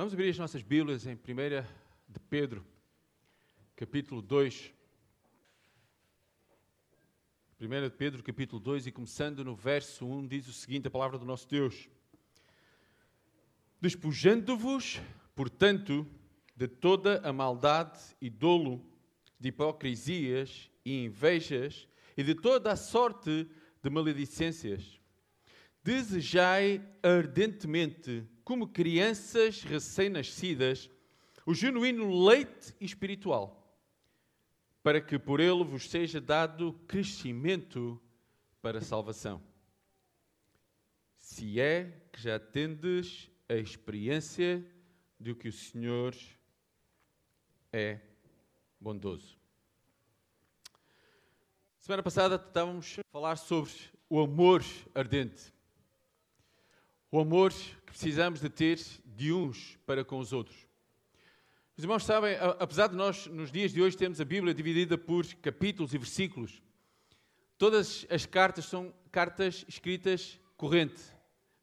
Vamos abrir as nossas Bíblias em 1 de Pedro, capítulo 2. 1 de Pedro, capítulo 2, e começando no verso 1, diz o seguinte: a palavra do nosso Deus. Despojando-vos, portanto, de toda a maldade e dolo, de hipocrisias e invejas, e de toda a sorte de maledicências. Desejai ardentemente, como crianças recém-nascidas, o genuíno leite espiritual, para que por ele vos seja dado crescimento para a salvação. Se é que já tendes a experiência de que o Senhor é bondoso. Semana passada estávamos a falar sobre o amor ardente. O amor que precisamos de ter de uns para com os outros. Os irmãos sabem, apesar de nós, nos dias de hoje, termos a Bíblia dividida por capítulos e versículos, todas as cartas são cartas escritas corrente.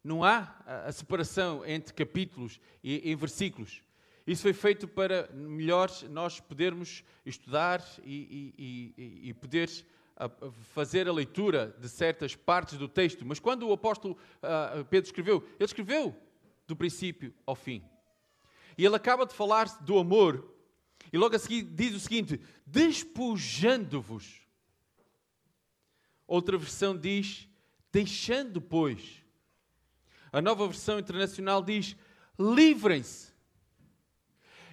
Não há a separação entre capítulos e, e versículos. Isso foi feito para melhor nós podermos estudar e, e, e, e poder a fazer a leitura de certas partes do texto, mas quando o apóstolo uh, Pedro escreveu, ele escreveu do princípio ao fim. E ele acaba de falar do amor, e logo a seguir diz o seguinte: despojando-vos. Outra versão diz: deixando, pois. A nova versão internacional diz: livrem-se.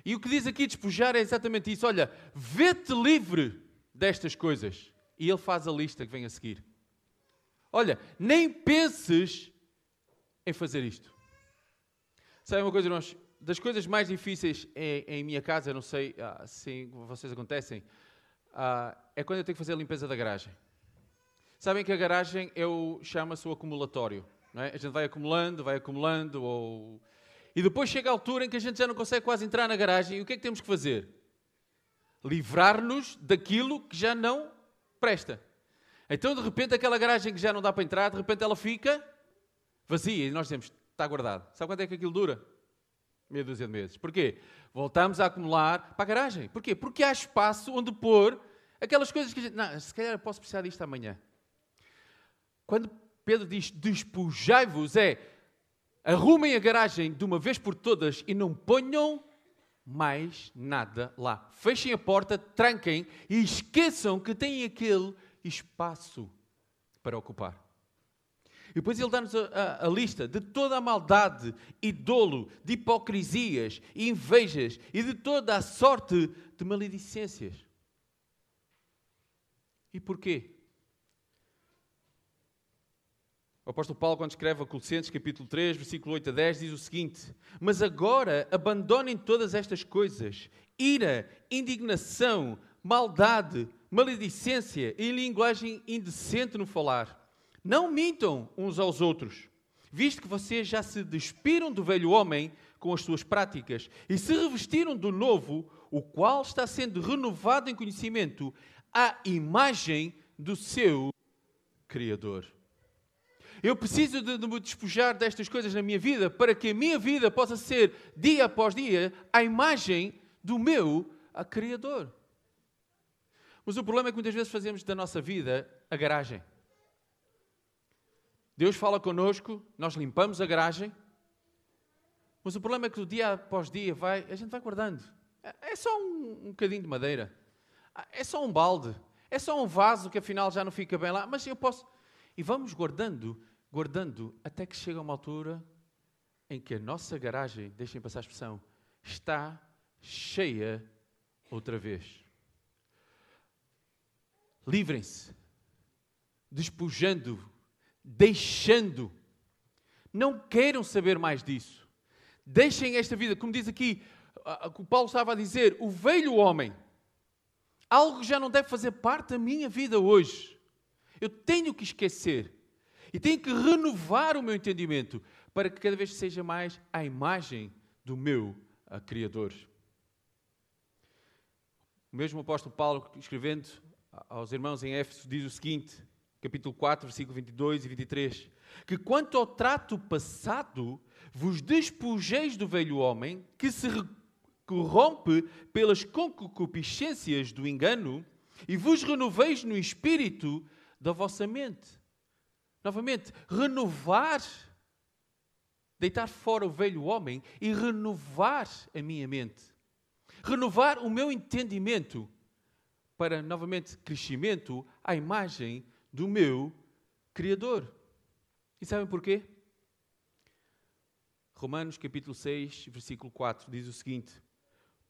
E o que diz aqui despojar é exatamente isso: olha, vê-te livre destas coisas. E ele faz a lista que vem a seguir. Olha, nem penses em fazer isto. Sabe uma coisa, nós, das coisas mais difíceis em, em minha casa, não sei ah, se vocês acontecem, ah, é quando eu tenho que fazer a limpeza da garagem. Sabem que a garagem eu chama-se o acumulatório. É? A gente vai acumulando, vai acumulando, ou... e depois chega a altura em que a gente já não consegue quase entrar na garagem, e o que é que temos que fazer? Livrar-nos daquilo que já não presta. Então, de repente, aquela garagem que já não dá para entrar, de repente ela fica vazia e nós dizemos, está guardado. Sabe quanto é que aquilo dura? Meia dúzia de meses. Porquê? Voltamos a acumular para a garagem. Porquê? Porque há espaço onde pôr aquelas coisas que a gente... Não, se calhar posso precisar disto amanhã. Quando Pedro diz despojai-vos, é arrumem a garagem de uma vez por todas e não ponham mais nada lá. Fechem a porta, tranquem e esqueçam que têm aquele espaço para ocupar. E depois ele dá-nos a, a, a, lista de toda a maldade e dolo, de hipocrisias invejas e de toda a sorte de maledicências. E porquê? O apóstolo Paulo, quando escreve a Colossenses, capítulo 3, versículo 8 a 10, diz o seguinte: Mas agora abandonem todas estas coisas: ira, indignação, maldade, maledicência e linguagem indecente no falar. Não mintam uns aos outros, visto que vocês já se despiram do velho homem com as suas práticas e se revestiram do novo, o qual está sendo renovado em conhecimento à imagem do seu Criador. Eu preciso de, de me despojar destas coisas na minha vida para que a minha vida possa ser, dia após dia, a imagem do meu Criador. Mas o problema é que muitas vezes fazemos da nossa vida a garagem. Deus fala connosco, nós limpamos a garagem, mas o problema é que do dia após dia vai, a gente vai guardando. É, é só um, um bocadinho de madeira, é só um balde, é só um vaso que afinal já não fica bem lá, mas eu posso. E vamos guardando guardando até que chega uma altura em que a nossa garagem, deixem passar a expressão, está cheia outra vez. Livrem-se, despojando, deixando. Não queiram saber mais disso. Deixem esta vida, como diz aqui, o Paulo estava a dizer, o velho homem, algo já não deve fazer parte da minha vida hoje. Eu tenho que esquecer e tenho que renovar o meu entendimento para que cada vez seja mais a imagem do meu Criador. O mesmo apóstolo Paulo, escrevendo aos irmãos em Éfeso, diz o seguinte, capítulo 4, versículo 22 e 23, que quanto ao trato passado, vos despojeis do velho homem, que se corrompe pelas concupiscências do engano, e vos renoveis no espírito da vossa mente. Novamente, renovar, deitar fora o velho homem e renovar a minha mente. Renovar o meu entendimento para, novamente, crescimento à imagem do meu Criador. E sabem porquê? Romanos capítulo 6, versículo 4 diz o seguinte: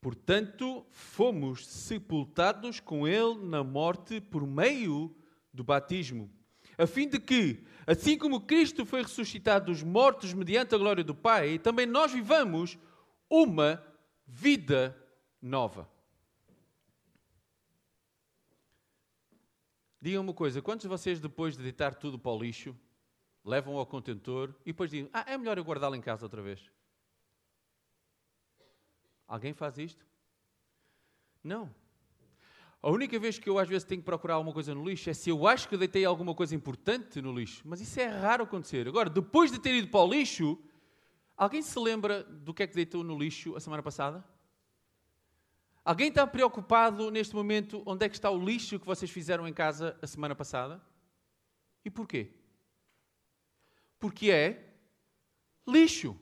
Portanto, fomos sepultados com ele na morte por meio do batismo, a fim de que, assim como Cristo foi ressuscitado dos mortos mediante a glória do Pai, também nós vivamos uma vida nova. Digam uma coisa: quantos de vocês, depois de deitar tudo para o lixo, levam ao contentor e depois dizem: Ah, é melhor eu guardá-lo em casa outra vez? Alguém faz isto? Não. A única vez que eu às vezes tenho que procurar alguma coisa no lixo é se eu acho que deitei alguma coisa importante no lixo. Mas isso é raro acontecer. Agora, depois de ter ido para o lixo, alguém se lembra do que é que deitou no lixo a semana passada? Alguém está preocupado neste momento onde é que está o lixo que vocês fizeram em casa a semana passada? E porquê? Porque é lixo.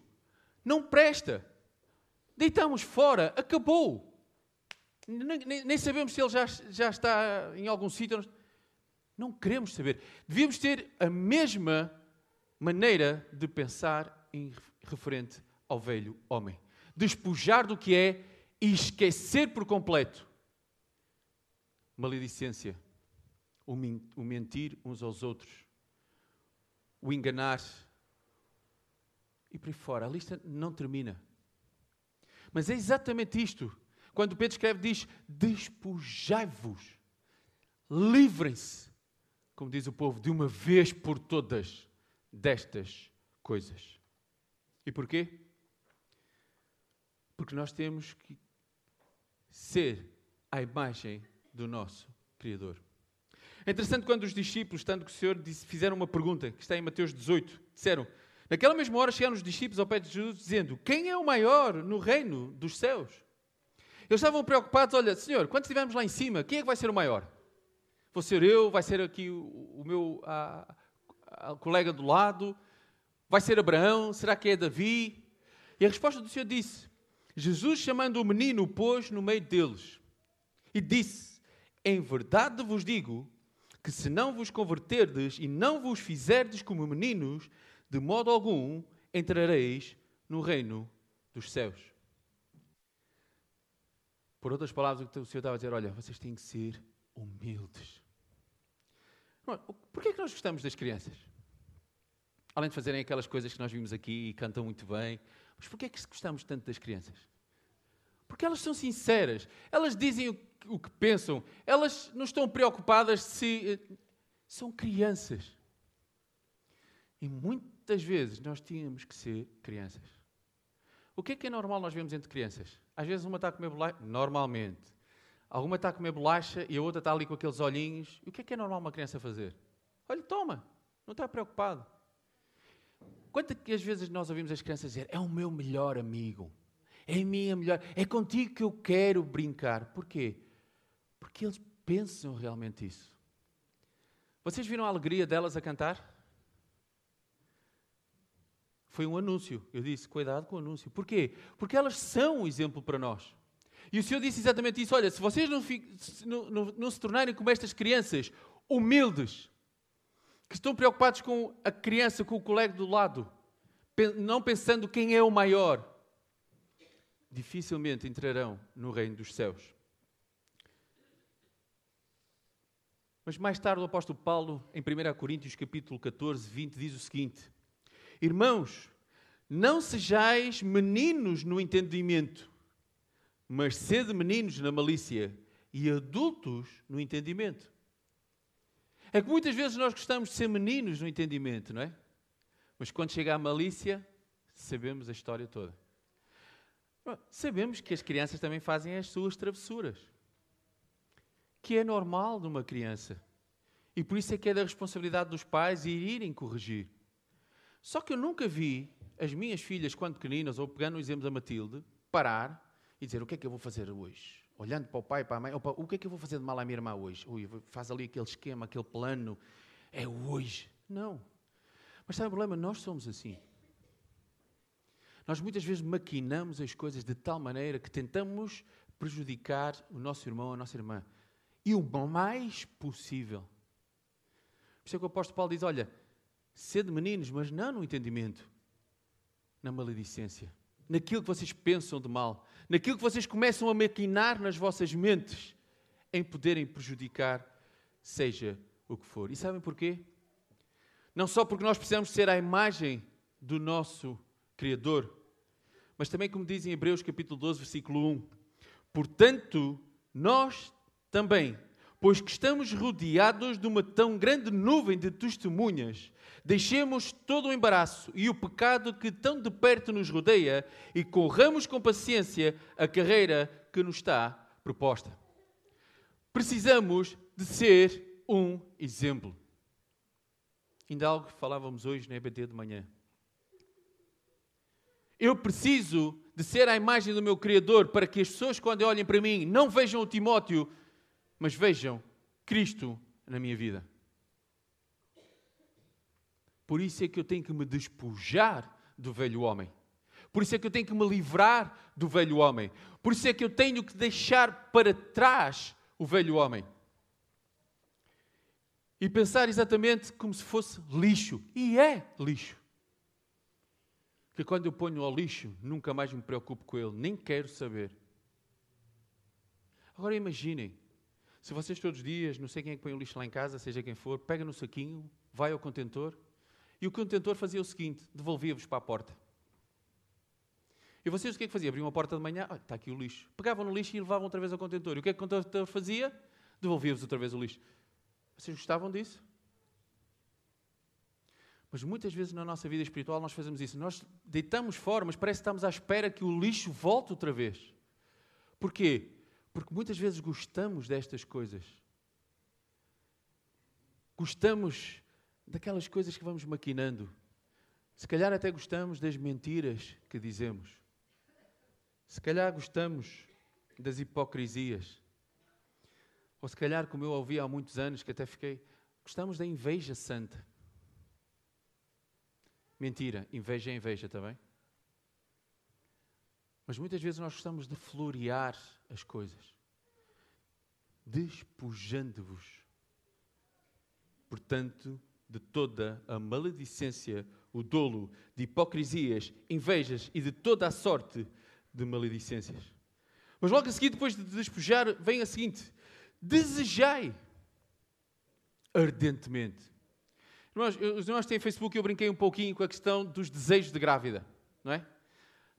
Não presta. Deitamos fora. Acabou. Nem, nem sabemos se ele já, já está em algum sítio. Não queremos saber. Devíamos ter a mesma maneira de pensar em referente ao velho homem. Despojar do que é e esquecer por completo maledicência, o mentir uns aos outros, o enganar e por aí fora. A lista não termina. Mas é exatamente isto. Quando Pedro escreve, diz: despojai-vos, livrem-se, como diz o povo, de uma vez por todas destas coisas. E porquê? Porque nós temos que ser a imagem do nosso Criador. É interessante quando os discípulos, tanto que o Senhor disse, fizeram uma pergunta, que está em Mateus 18, disseram, naquela mesma hora chegaram os discípulos ao pé de Jesus dizendo, quem é o maior no reino dos céus? Eles estavam preocupados, olha, Senhor, quando estivermos lá em cima, quem é que vai ser o maior? Vou ser eu, vai ser aqui o, o meu a, a colega do lado, vai ser Abraão, será que é Davi? E a resposta do Senhor disse, Jesus, chamando o menino, pôs no meio deles e disse: Em verdade vos digo que se não vos converterdes e não vos fizerdes como meninos, de modo algum entrareis no reino dos céus. Por outras palavras, o que o Senhor estava a dizer, olha, vocês têm que ser humildes. Por que é que nós gostamos das crianças? Além de fazerem aquelas coisas que nós vimos aqui e cantam muito bem, mas porquê é que gostamos tanto das crianças? Porque elas são sinceras, elas dizem o, o que pensam, elas não estão preocupadas se. Eh, são crianças. E muitas vezes nós tínhamos que ser crianças. O que é que é normal nós vemos entre crianças? Às vezes uma está a comer bolacha, normalmente. Alguma está a comer bolacha e a outra está ali com aqueles olhinhos. E o que é que é normal uma criança fazer? Olha, toma, não está preocupado. Quantas às vezes nós ouvimos as crianças dizer: É o meu melhor amigo, é a minha melhor, é contigo que eu quero brincar. Porquê? Porque eles pensam realmente isso. Vocês viram a alegria delas a cantar? Foi um anúncio. Eu disse: cuidado com o anúncio. Porquê? Porque elas são um exemplo para nós. E o Senhor disse exatamente isso: olha, se vocês não, não, não, não se tornarem como estas crianças, humildes, que estão preocupados com a criança, com o colega do lado, não pensando quem é o maior, dificilmente entrarão no reino dos céus. Mas mais tarde o apóstolo Paulo, em 1 Coríntios capítulo 14, 20, diz o seguinte: Irmãos, não sejais meninos no entendimento, mas sede meninos na malícia e adultos no entendimento. É que muitas vezes nós gostamos de ser meninos no entendimento, não é? Mas quando chega a malícia, sabemos a história toda. Sabemos que as crianças também fazem as suas travessuras. Que é normal de uma criança. E por isso é que é da responsabilidade dos pais ir irem corrigir. Só que eu nunca vi as minhas filhas, quando pequeninas, ou pegando o exemplo da Matilde, parar e dizer: O que é que eu vou fazer hoje? Olhando para o pai para a mãe, o que é que eu vou fazer de mal à minha irmã hoje? Ui, faz ali aquele esquema, aquele plano. É hoje. Não. Mas sabe o problema? Nós somos assim. Nós muitas vezes maquinamos as coisas de tal maneira que tentamos prejudicar o nosso irmão, a nossa irmã. E o mais possível. Por isso é que o apóstolo Paulo diz: olha, sede meninos, mas não no entendimento, na maledicência, naquilo que vocês pensam de mal, naquilo que vocês começam a maquinar nas vossas mentes, em poderem prejudicar, seja o que for. E sabem porquê? Não só porque nós precisamos ser a imagem do nosso Criador, mas também, como diz em Hebreus capítulo 12, versículo 1, portanto, nós também, pois que estamos rodeados de uma tão grande nuvem de testemunhas, deixemos todo o embaraço e o pecado que tão de perto nos rodeia e corramos com paciência a carreira que nos está proposta. Precisamos de ser um exemplo. Ainda algo que falávamos hoje na EBD de manhã. Eu preciso de ser a imagem do meu Criador para que as pessoas, quando olhem para mim, não vejam o Timóteo, mas vejam Cristo na minha vida. Por isso é que eu tenho que me despojar do velho homem. Por isso é que eu tenho que me livrar do velho homem. Por isso é que eu tenho que deixar para trás o velho homem e pensar exatamente como se fosse lixo. E é lixo. Que quando eu ponho ao lixo, nunca mais me preocupo com ele, nem quero saber. Agora imaginem, se vocês todos os dias, não sei quem é que põe o lixo lá em casa, seja quem for, pega no saquinho, vai ao contentor, e o contentor fazia o seguinte: devolvia-vos para a porta. E vocês o que é que fazia? Abriam a porta de manhã, olha, está aqui o lixo. Pegavam no lixo e levavam outra vez ao contentor. E o que é que o contentor fazia? Devolvia-vos outra vez o lixo. Vocês gostavam disso? Mas muitas vezes na nossa vida espiritual nós fazemos isso. Nós deitamos fora, mas parece que estamos à espera que o lixo volte outra vez. Porquê? Porque muitas vezes gostamos destas coisas. Gostamos daquelas coisas que vamos maquinando. Se calhar até gostamos das mentiras que dizemos. Se calhar gostamos das hipocrisias. Ou se calhar, como eu ouvi há muitos anos, que até fiquei, gostamos da inveja santa. Mentira, inveja é inveja também. Mas muitas vezes nós gostamos de florear as coisas, despojando-vos, portanto, de toda a maledicência, o dolo, de hipocrisias, invejas e de toda a sorte de maledicências. Mas logo a seguir, depois de despojar, vem a seguinte: desejai ardentemente. Irmãos, os irmãos têm Facebook e eu brinquei um pouquinho com a questão dos desejos de grávida, não é?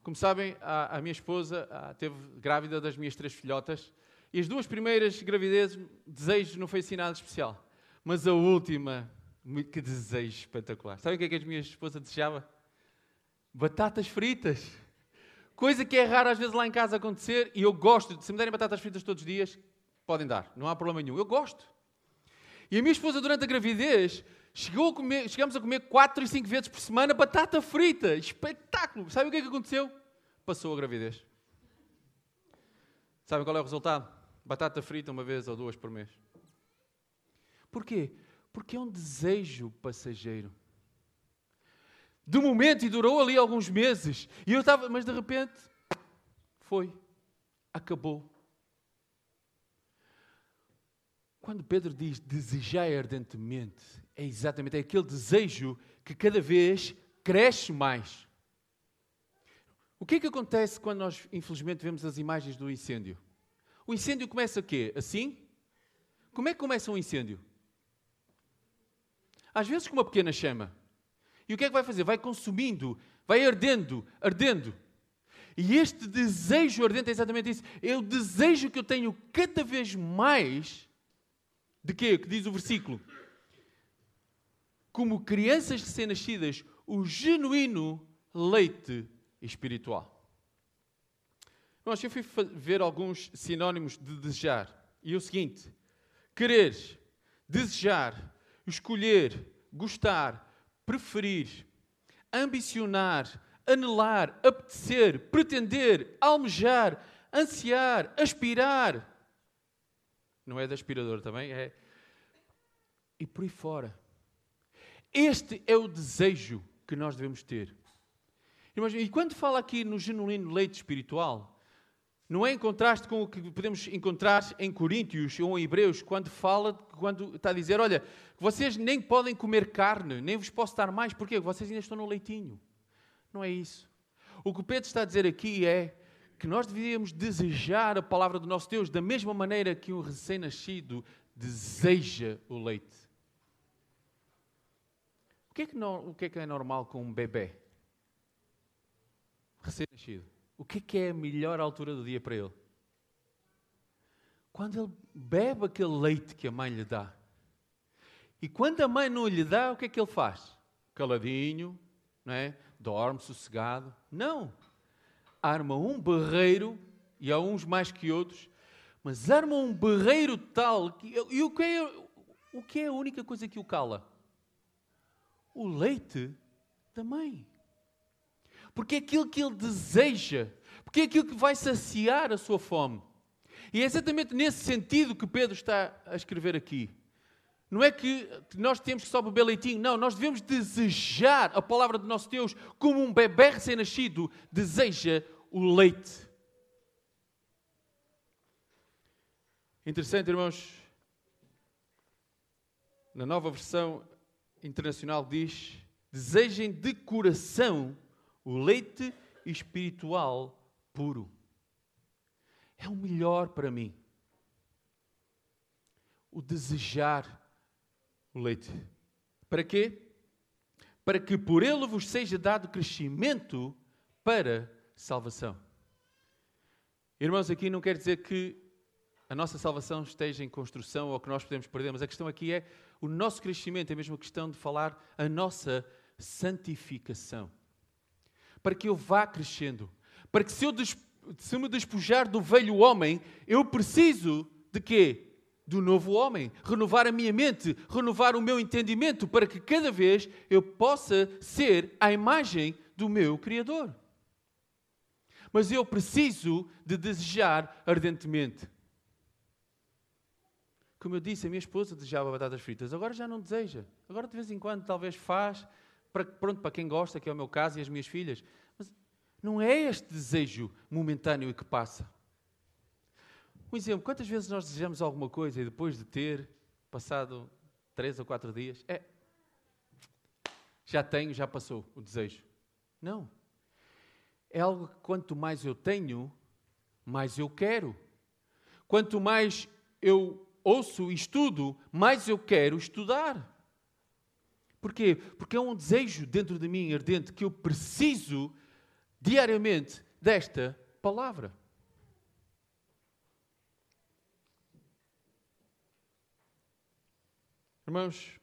Como sabem, a, a minha esposa a, teve grávida das minhas três filhotas e as duas primeiras gravidezes, desejos não foi assim nada especial. Mas a última, que desejo espetacular. Sabem o que é que a minha esposa desejava? Batatas fritas. Coisa que é rara às vezes lá em casa acontecer e eu gosto, se me derem batatas fritas todos os dias, Podem dar, não há problema nenhum. Eu gosto. E a minha esposa, durante a gravidez, chegou a comer, chegamos a comer 4 e 5 vezes por semana batata frita. Espetáculo! Sabe o que é que aconteceu? Passou a gravidez. Sabem qual é o resultado? Batata frita uma vez ou duas por mês. Porquê? Porque é um desejo passageiro. De momento, e durou ali alguns meses. E eu estava, mas de repente, foi. Acabou. Quando Pedro diz desejai ardentemente, é exatamente aquele desejo que cada vez cresce mais. O que é que acontece quando nós, infelizmente, vemos as imagens do incêndio? O incêndio começa quê? Assim? Como é que começa um incêndio? Às vezes com uma pequena chama. E o que é que vai fazer? Vai consumindo, vai ardendo, ardendo. E este desejo ardente é exatamente isso. É o desejo que eu tenho cada vez mais de quê? Que diz o versículo? Como crianças recém-nascidas, o genuíno leite espiritual. Nós, eu fui ver alguns sinónimos de desejar. E é o seguinte: querer, desejar, escolher, gostar, preferir, ambicionar, anelar, apetecer, pretender, almejar, ansiar, aspirar. Não é de aspirador também, é. E por aí fora. Este é o desejo que nós devemos ter. E quando fala aqui no genuíno leite espiritual, não é em contraste com o que podemos encontrar em Coríntios ou em Hebreus, quando fala, quando está a dizer, olha, vocês nem podem comer carne, nem vos posso dar mais, porque vocês ainda estão no leitinho. Não é isso. O que Pedro está a dizer aqui é que nós devíamos desejar a palavra do nosso Deus da mesma maneira que um recém-nascido deseja o leite. O que, é que não, o que é que é normal com um bebê? Recém-nascido. O que é que é a melhor altura do dia para ele? Quando ele bebe aquele leite que a mãe lhe dá. E quando a mãe não lhe dá, o que é que ele faz? Caladinho, não é? dorme sossegado. Não. Arma um berreiro, e há uns mais que outros, mas arma um berreiro tal. Que, e o que, é, o que é a única coisa que o cala? O leite da mãe. Porque é aquilo que ele deseja, porque é aquilo que vai saciar a sua fome. E é exatamente nesse sentido que Pedro está a escrever aqui. Não é que nós temos que só beber leitinho, não, nós devemos desejar a palavra do nosso Deus como um bebê recém-nascido deseja o leite. Interessante, irmãos, na nova versão internacional diz: desejem de coração o leite espiritual puro. É o melhor para mim. O desejar o leite. Para quê? Para que por ele vos seja dado crescimento para salvação. Irmãos, aqui não quer dizer que a nossa salvação esteja em construção ou que nós podemos perder, mas a questão aqui é o nosso crescimento, é a questão de falar a nossa santificação. Para que eu vá crescendo. Para que se eu se me despojar do velho homem, eu preciso de quê? do novo homem, renovar a minha mente, renovar o meu entendimento, para que cada vez eu possa ser a imagem do meu Criador. Mas eu preciso de desejar ardentemente. Como eu disse, a minha esposa desejava batatas fritas, agora já não deseja. Agora de vez em quando talvez faz, para, pronto, para quem gosta, que é o meu caso e as minhas filhas. Mas não é este desejo momentâneo e que passa. Um exemplo, quantas vezes nós desejamos alguma coisa e depois de ter passado três ou quatro dias, é, já tenho, já passou o desejo. Não. É algo que quanto mais eu tenho, mais eu quero. Quanto mais eu ouço e estudo, mais eu quero estudar. Porquê? Porque é um desejo dentro de mim ardente que eu preciso diariamente desta palavra. Irmãos,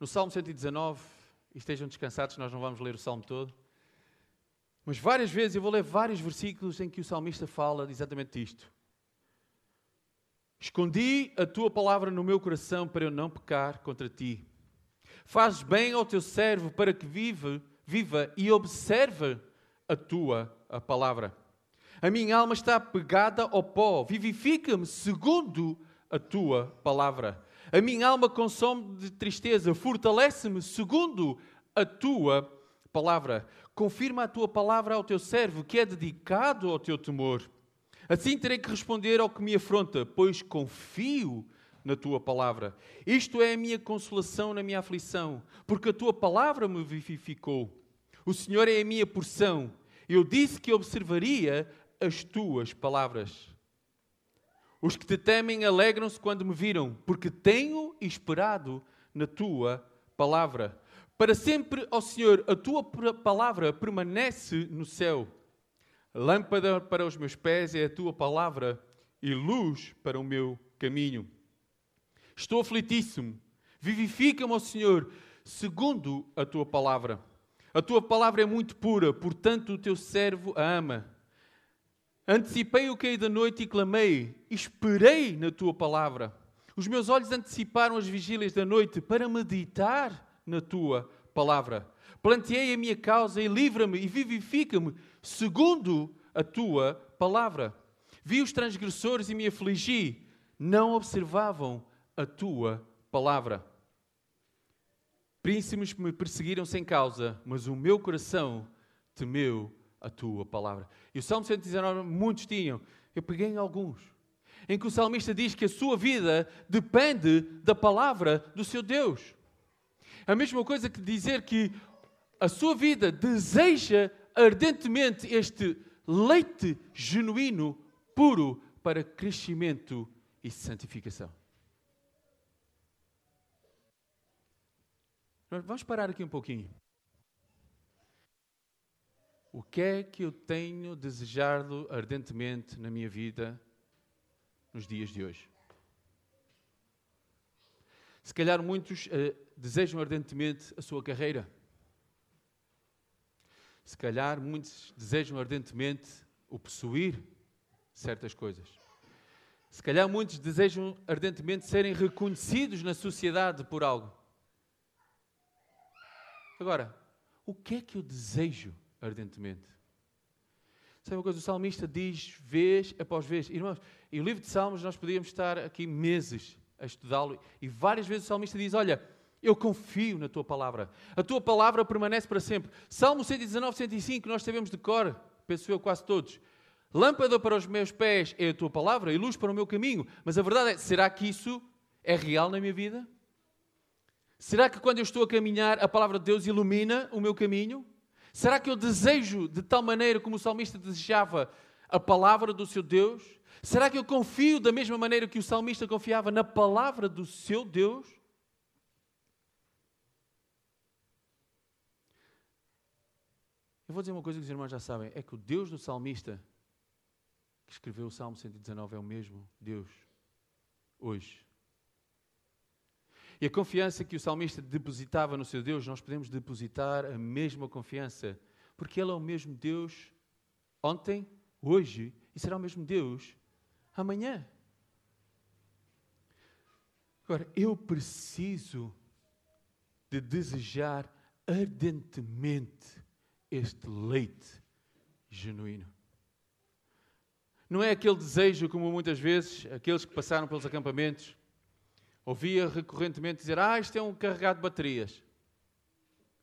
no Salmo 119, e estejam descansados, nós não vamos ler o Salmo todo, mas várias vezes eu vou ler vários versículos em que o salmista fala exatamente isto. Escondi a tua palavra no meu coração para eu não pecar contra ti. Fazes bem ao teu servo para que viva, viva e observe a tua a palavra. A minha alma está pegada ao pó, vivifica-me segundo a tua palavra. A minha alma consome de tristeza, fortalece-me segundo a tua palavra. Confirma a tua palavra ao teu servo, que é dedicado ao teu temor. Assim terei que responder ao que me afronta, pois confio na tua palavra. Isto é a minha consolação na minha aflição, porque a tua palavra me vivificou. O Senhor é a minha porção. Eu disse que observaria as tuas palavras. Os que te temem alegram-se quando me viram, porque tenho esperado na tua palavra. Para sempre, ó Senhor, a tua palavra permanece no céu. Lâmpada para os meus pés é a tua palavra e luz para o meu caminho. Estou aflitíssimo. Vivifica-me, ó Senhor, segundo a tua palavra. A tua palavra é muito pura, portanto o teu servo a ama. Antecipei o cair da noite e clamei, esperei na tua palavra. Os meus olhos anteciparam as vigílias da noite para meditar na tua palavra. Planteei a minha causa e livra-me e vivifica-me segundo a tua palavra. Vi os transgressores e me afligi, não observavam a tua palavra. Príncipes me perseguiram sem causa, mas o meu coração temeu a tua palavra. E o Salmo 119, muitos tinham. Eu peguei em alguns. Em que o salmista diz que a sua vida depende da palavra do seu Deus. A mesma coisa que dizer que a sua vida deseja ardentemente este leite genuíno, puro, para crescimento e santificação. Vamos parar aqui um pouquinho. O que é que eu tenho desejado ardentemente na minha vida nos dias de hoje? Se calhar muitos uh, desejam ardentemente a sua carreira. Se calhar muitos desejam ardentemente o possuir certas coisas. Se calhar muitos desejam ardentemente serem reconhecidos na sociedade por algo. Agora, o que é que eu desejo ardentemente? Sabe uma coisa? O salmista diz vez após vez. Irmãos, e o livro de Salmos nós podíamos estar aqui meses a estudá-lo e várias vezes o salmista diz: Olha, eu confio na tua palavra. A tua palavra permanece para sempre. Salmo 119, 105, nós sabemos de cor, penso eu quase todos. Lâmpada para os meus pés é a tua palavra e luz para o meu caminho. Mas a verdade é, será que isso é real na minha vida? Será que quando eu estou a caminhar, a palavra de Deus ilumina o meu caminho? Será que eu desejo de tal maneira como o salmista desejava a palavra do seu Deus? Será que eu confio da mesma maneira que o salmista confiava na palavra do seu Deus? Eu vou dizer uma coisa que os irmãos já sabem: é que o Deus do salmista que escreveu o Salmo 119 é o mesmo Deus hoje. E a confiança que o salmista depositava no seu Deus, nós podemos depositar a mesma confiança, porque Ele é o mesmo Deus ontem, hoje e será o mesmo Deus amanhã. Agora, eu preciso de desejar ardentemente este leite genuíno. Não é aquele desejo como muitas vezes aqueles que passaram pelos acampamentos ouvia recorrentemente dizer: Ah, isto é um carregado de baterias.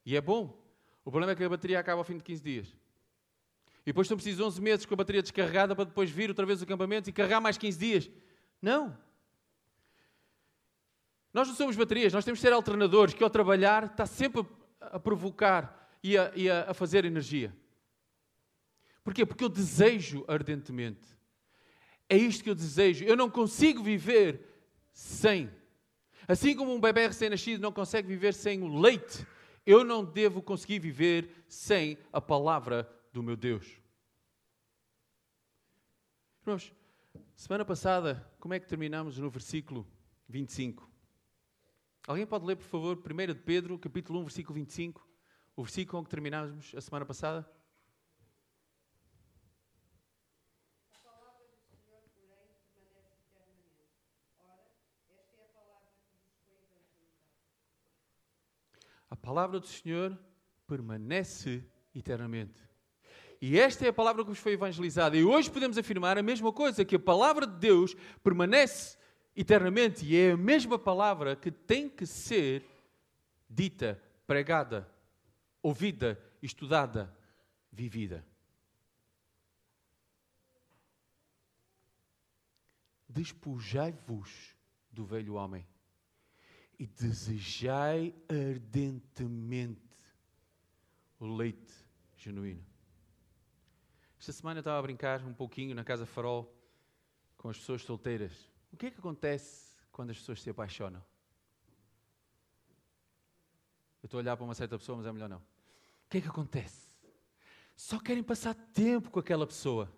E é bom. O problema é que a bateria acaba ao fim de 15 dias. E depois estão precisos 11 meses com a bateria descarregada para depois vir outra vez o acampamento e carregar mais 15 dias. Não. Nós não somos baterias, nós temos de ser alternadores que ao trabalhar está sempre a provocar e a, e a fazer energia. Porquê? Porque eu desejo ardentemente. É isto que eu desejo. Eu não consigo viver sem Assim como um bebê recém-nascido não consegue viver sem o leite, eu não devo conseguir viver sem a palavra do meu Deus. Irmãos, semana passada, como é que terminamos no versículo 25? Alguém pode ler, por favor, 1 de Pedro, capítulo 1, versículo 25, o versículo com que terminámos a semana passada? A palavra do Senhor permanece eternamente. E esta é a palavra que vos foi evangelizada. E hoje podemos afirmar a mesma coisa, que a palavra de Deus permanece eternamente. E é a mesma palavra que tem que ser dita, pregada, ouvida, estudada, vivida. Despojai-vos do velho homem e desejai ardentemente o leite genuíno. Esta semana eu estava a brincar um pouquinho na Casa Farol com as pessoas solteiras. O que é que acontece quando as pessoas se apaixonam? Eu estou a olhar para uma certa pessoa, mas é melhor não. O que é que acontece? Só querem passar tempo com aquela pessoa.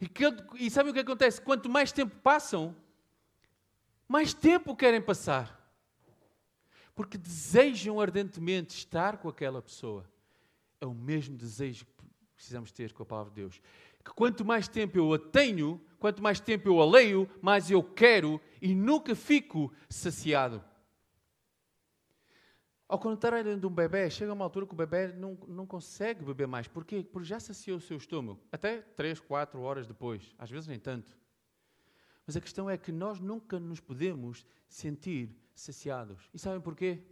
E, que, e sabem o que acontece? Quanto mais tempo passam, mais tempo querem passar porque desejam ardentemente estar com aquela pessoa. É o mesmo desejo precisamos ter com a palavra de Deus. Que quanto mais tempo eu a tenho, quanto mais tempo eu a leio, mais eu quero e nunca fico saciado. Ao contrário de um bebê, chega uma altura que o bebê não, não consegue beber mais. Porquê? Porque já saciou o seu estômago. Até 3, 4 horas depois. Às vezes nem tanto. Mas a questão é que nós nunca nos podemos sentir saciados. E sabem porquê?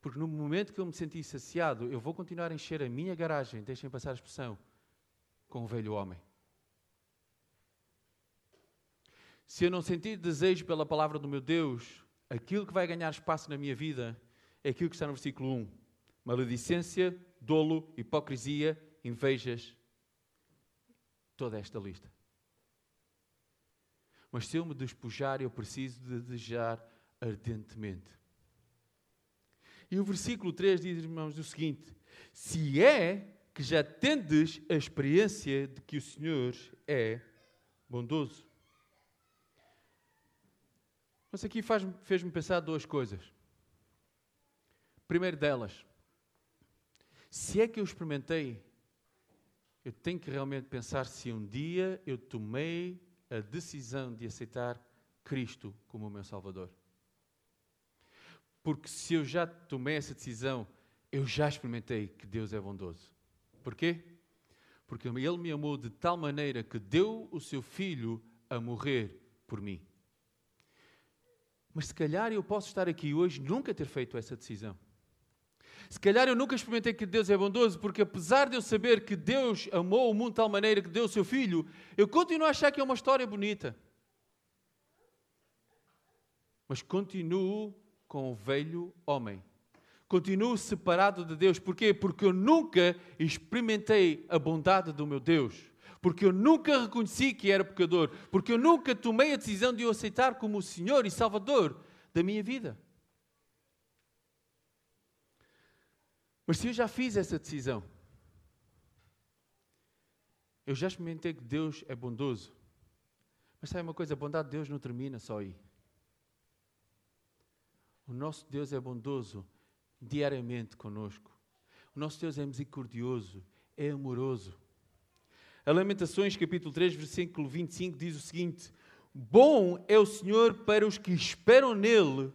Porque no momento que eu me sentir saciado, eu vou continuar a encher a minha garagem, deixem passar a expressão, com o velho homem. Se eu não sentir desejo pela palavra do meu Deus, aquilo que vai ganhar espaço na minha vida é aquilo que está no versículo 1: maledicência, dolo, hipocrisia, invejas. Toda esta lista. Mas se eu me despojar, eu preciso de desejar ardentemente. E o versículo 3 diz, irmãos, o seguinte: Se é que já tendes a experiência de que o Senhor é bondoso. Mas aqui fez-me pensar duas coisas. Primeiro delas, se é que eu experimentei, eu tenho que realmente pensar se um dia eu tomei a decisão de aceitar Cristo como o meu Salvador. Porque se eu já tomei essa decisão, eu já experimentei que Deus é bondoso. Porquê? Porque Ele me amou de tal maneira que deu o seu Filho a morrer por mim. Mas se calhar eu posso estar aqui hoje nunca ter feito essa decisão. Se calhar eu nunca experimentei que Deus é bondoso, porque apesar de eu saber que Deus amou o mundo de tal maneira que deu o seu filho, eu continuo a achar que é uma história bonita. Mas continuo com o velho homem. Continuo separado de Deus. Porquê? Porque eu nunca experimentei a bondade do meu Deus. Porque eu nunca reconheci que era pecador. Porque eu nunca tomei a decisão de o aceitar como o Senhor e Salvador da minha vida. Mas se eu já fiz essa decisão, eu já experimentei que Deus é bondoso. Mas sabe uma coisa? A bondade de Deus não termina só aí. O nosso Deus é bondoso diariamente conosco. O nosso Deus é misericordioso, é amoroso. A Lamentações, capítulo 3, versículo 25, diz o seguinte: Bom é o Senhor para os que esperam nele,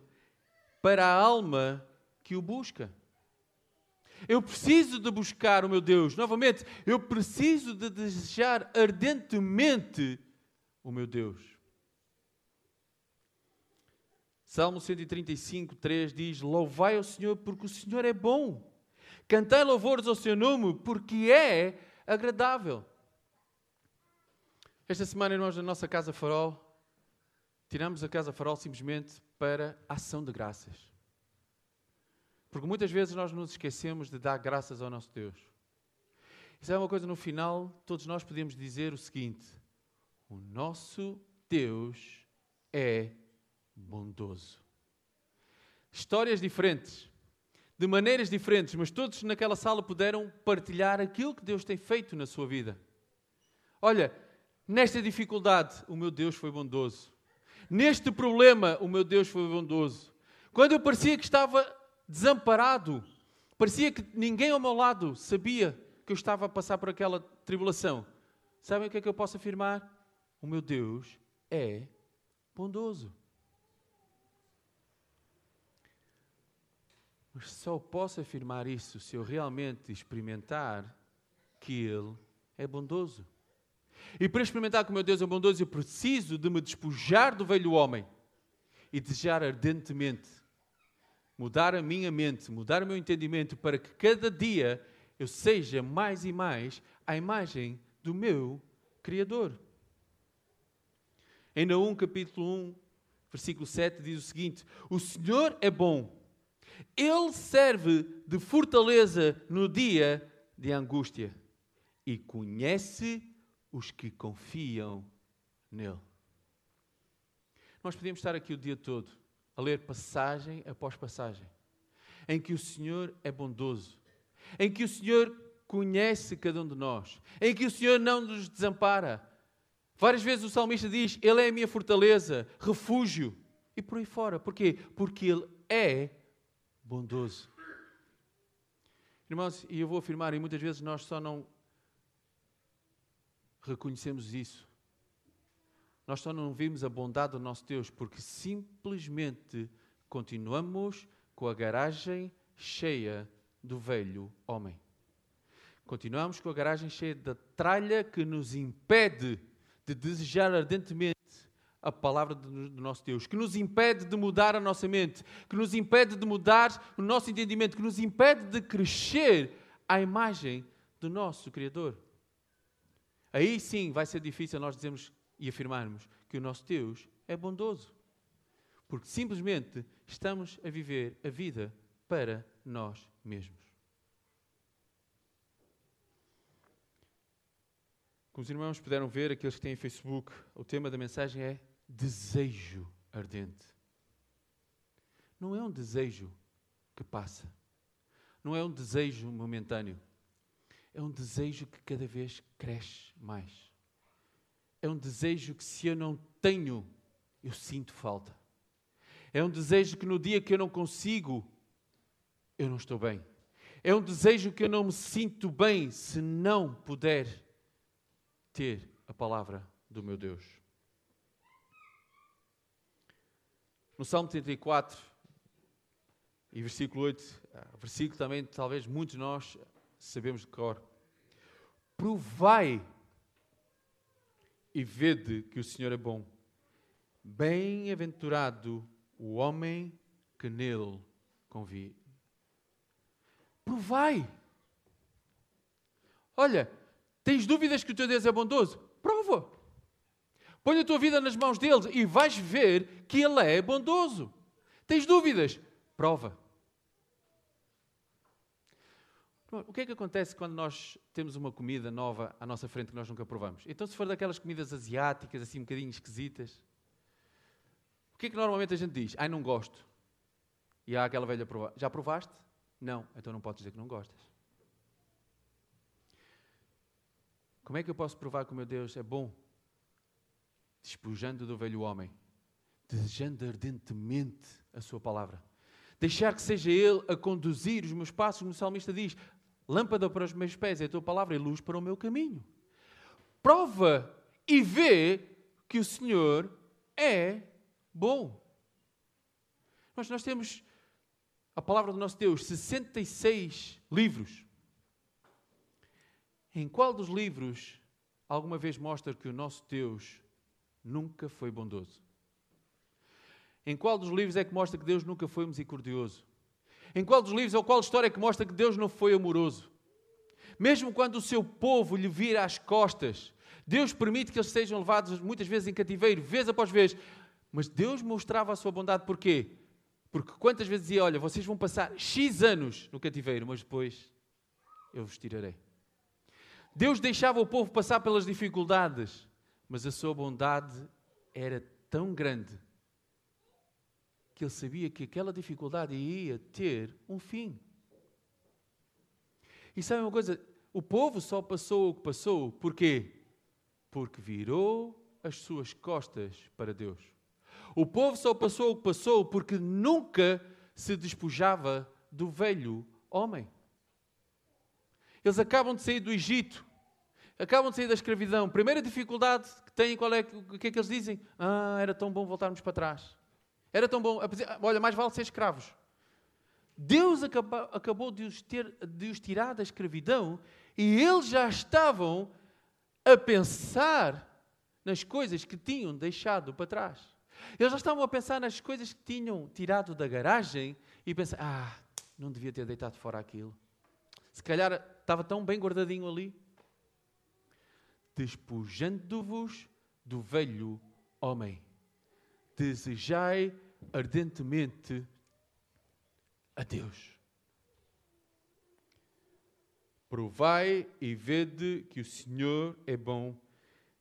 para a alma que o busca. Eu preciso de buscar o meu Deus. Novamente, eu preciso de desejar ardentemente o meu Deus. Salmo 135, 3 diz: Louvai ao Senhor porque o Senhor é bom. Cantai louvores ao seu nome porque é agradável. Esta semana, nós na nossa Casa Farol, tiramos a Casa Farol simplesmente para ação de graças. Porque muitas vezes nós nos esquecemos de dar graças ao nosso Deus. Isso é uma coisa, no final, todos nós podemos dizer o seguinte: o nosso Deus é bondoso. Histórias diferentes, de maneiras diferentes, mas todos naquela sala puderam partilhar aquilo que Deus tem feito na sua vida. Olha, nesta dificuldade, o meu Deus foi bondoso. Neste problema, o meu Deus foi bondoso. Quando eu parecia que estava desamparado, parecia que ninguém ao meu lado sabia que eu estava a passar por aquela tribulação. Sabem o que é que eu posso afirmar? O meu Deus é bondoso. Mas só posso afirmar isso se eu realmente experimentar que Ele é bondoso. E para experimentar que o meu Deus é bondoso, eu preciso de me despojar do velho homem e desejar ardentemente mudar a minha mente, mudar o meu entendimento para que cada dia eu seja mais e mais a imagem do meu Criador. Em Naum capítulo 1, versículo 7 diz o seguinte: O Senhor é bom ele serve de fortaleza no dia de angústia e conhece os que confiam nele. Nós podíamos estar aqui o dia todo ler passagem após passagem, em que o Senhor é bondoso, em que o Senhor conhece cada um de nós, em que o Senhor não nos desampara. Várias vezes o salmista diz: Ele é a minha fortaleza, refúgio, e por aí fora. Porquê? Porque Ele é bondoso. Irmãos, e eu vou afirmar, e muitas vezes nós só não reconhecemos isso. Nós só não vimos a bondade do nosso Deus porque simplesmente continuamos com a garagem cheia do velho homem. Continuamos com a garagem cheia da tralha que nos impede de desejar ardentemente a palavra do nosso Deus, que nos impede de mudar a nossa mente, que nos impede de mudar o nosso entendimento, que nos impede de crescer à imagem do nosso Criador. Aí sim vai ser difícil nós dizermos e afirmarmos que o nosso Deus é bondoso. Porque simplesmente estamos a viver a vida para nós mesmos. Como os irmãos puderam ver, aqueles que têm Facebook, o tema da mensagem é desejo ardente. Não é um desejo que passa. Não é um desejo momentâneo. É um desejo que cada vez cresce mais. É um desejo que, se eu não tenho, eu sinto falta. É um desejo que, no dia que eu não consigo, eu não estou bem. É um desejo que eu não me sinto bem se não puder ter a palavra do meu Deus. No Salmo 34 e versículo 8, ah, versículo também talvez muitos de nós sabemos de cor. Provai e vede que o Senhor é bom. Bem-aventurado o homem que nele confia. Provai. Olha, tens dúvidas que o teu Deus é bondoso? Prova. Põe a tua vida nas mãos dele e vais ver que ele é bondoso. Tens dúvidas? Prova. O que é que acontece quando nós temos uma comida nova à nossa frente que nós nunca provamos? Então, se for daquelas comidas asiáticas, assim um bocadinho esquisitas, o que é que normalmente a gente diz? Ai, não gosto. E há aquela velha prova. Já provaste? Não. Então não podes dizer que não gostas. Como é que eu posso provar que o meu Deus é bom? Despojando do velho homem, desejando ardentemente a sua palavra. Deixar que seja Ele a conduzir os meus passos, como o salmista diz: Lâmpada para os meus pés é a tua palavra e luz para o meu caminho. Prova e vê que o Senhor é bom. Nós, nós temos a palavra do nosso Deus, 66 livros. Em qual dos livros alguma vez mostra que o nosso Deus nunca foi bondoso? Em qual dos livros é que mostra que Deus nunca foi misericordioso? Em qual dos livros ou qual história é que mostra que Deus não foi amoroso? Mesmo quando o seu povo lhe vira as costas, Deus permite que eles sejam levados muitas vezes em cativeiro, vez após vez. Mas Deus mostrava a sua bondade porquê? Porque quantas vezes dizia: Olha, vocês vão passar X anos no cativeiro, mas depois eu vos tirarei. Deus deixava o povo passar pelas dificuldades, mas a sua bondade era tão grande que ele sabia que aquela dificuldade ia ter um fim. E sabe uma coisa? O povo só passou o que passou, porquê? Porque virou as suas costas para Deus. O povo só passou o que passou porque nunca se despojava do velho homem. Eles acabam de sair do Egito, acabam de sair da escravidão. Primeira dificuldade que têm, qual é? O que é que eles dizem? Ah, era tão bom voltarmos para trás. Era tão bom. Olha, mais vale ser escravos. Deus acabou, acabou de, os ter, de os tirar da escravidão e eles já estavam a pensar nas coisas que tinham deixado para trás. Eles já estavam a pensar nas coisas que tinham tirado da garagem e pensar: ah, não devia ter deitado fora aquilo. Se calhar estava tão bem guardadinho ali. Despojando-vos do velho homem desejai ardentemente a Deus. Provai e vede que o Senhor é bom.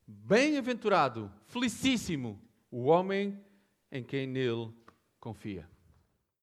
Bem-aventurado, felicíssimo o homem em quem nele confia.